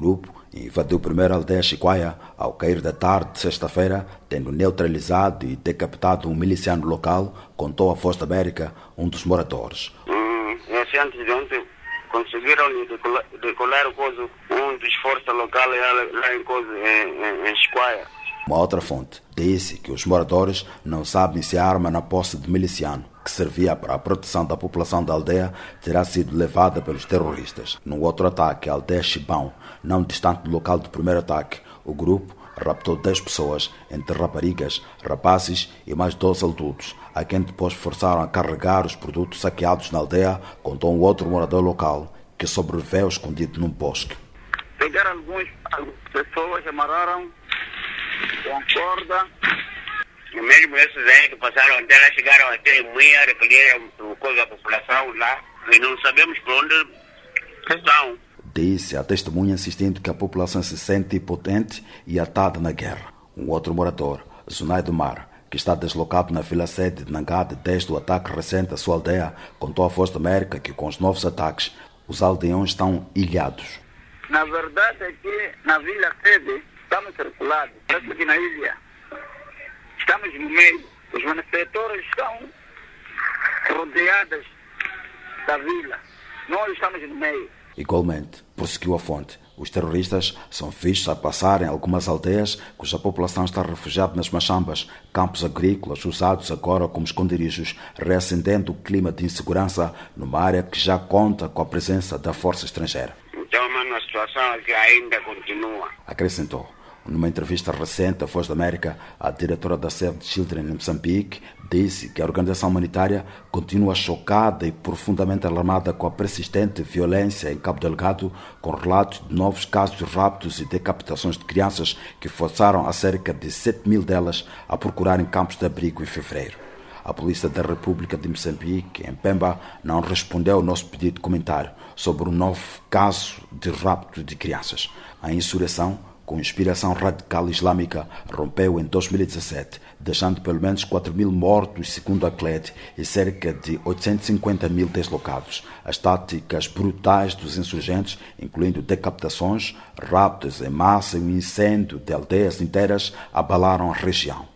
grupo invadiu primeiro a aldeia Chiquaia ao cair da tarde de sexta-feira, tendo neutralizado e decapitado um miliciano local, contou a da América, um dos moradores. Hum, esse antes de ontem conseguiram decolar, decolar o coisa, um dos forças locais lá, lá em, coisa, em, em, em Chiquaia. Uma outra fonte disse que os moradores não sabem se a arma na posse de miliciano que servia para a proteção da população da aldeia terá sido levada pelos terroristas. No outro ataque, a aldeia Chibão, não distante do local do primeiro ataque, o grupo raptou 10 pessoas, entre raparigas, rapazes e mais 12 adultos, a quem depois forçaram a carregar os produtos saqueados na aldeia, contou um outro morador local, que sobreviveu escondido num bosque. Pegaram algumas pessoas, amarraram com corda e mesmo esses aí que passaram até lá, chegaram até em Muia, recolheram coisa a população lá e não sabemos por onde estão. Disse a testemunha insistindo que a população se sente impotente e atada na guerra. Um outro morador, Zunai do Mar, que está deslocado na vila sede de Nangade desde o ataque recente à sua aldeia, contou à Voz da América que com os novos ataques os aldeões estão ilhados. Na verdade é que na vila sede estamos circulados, parece que na ilha estamos no meio. Os manifestadores estão rodeados da vila. Nós estamos no meio. Igualmente, prosseguiu a fonte, os terroristas são vistos a passar em algumas aldeias cuja população está refugiada nas machambas, campos agrícolas usados agora como esconderijos, reacendendo o clima de insegurança numa área que já conta com a presença da força estrangeira. Então, uma situação que ainda continua. Acrescentou. Numa entrevista recente à Voz da América, a diretora da Save Children em Moçambique disse que a organização humanitária continua chocada e profundamente alarmada com a persistente violência em Cabo Delgado, com relatos de novos casos de raptos e decapitações de crianças que forçaram a cerca de 7 mil delas a procurarem campos de abrigo em fevereiro. A Polícia da República de Moçambique, em Pemba, não respondeu ao nosso pedido de comentário sobre o novo caso de rapto de crianças. A insurreição com inspiração radical islâmica, rompeu em 2017, deixando pelo menos 4 mil mortos, segundo a CLED, e cerca de 850 mil deslocados. As táticas brutais dos insurgentes, incluindo decapitações, raptos em massa e o incêndio de aldeias inteiras, abalaram a região.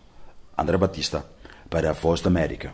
André Batista, para a Voz da América.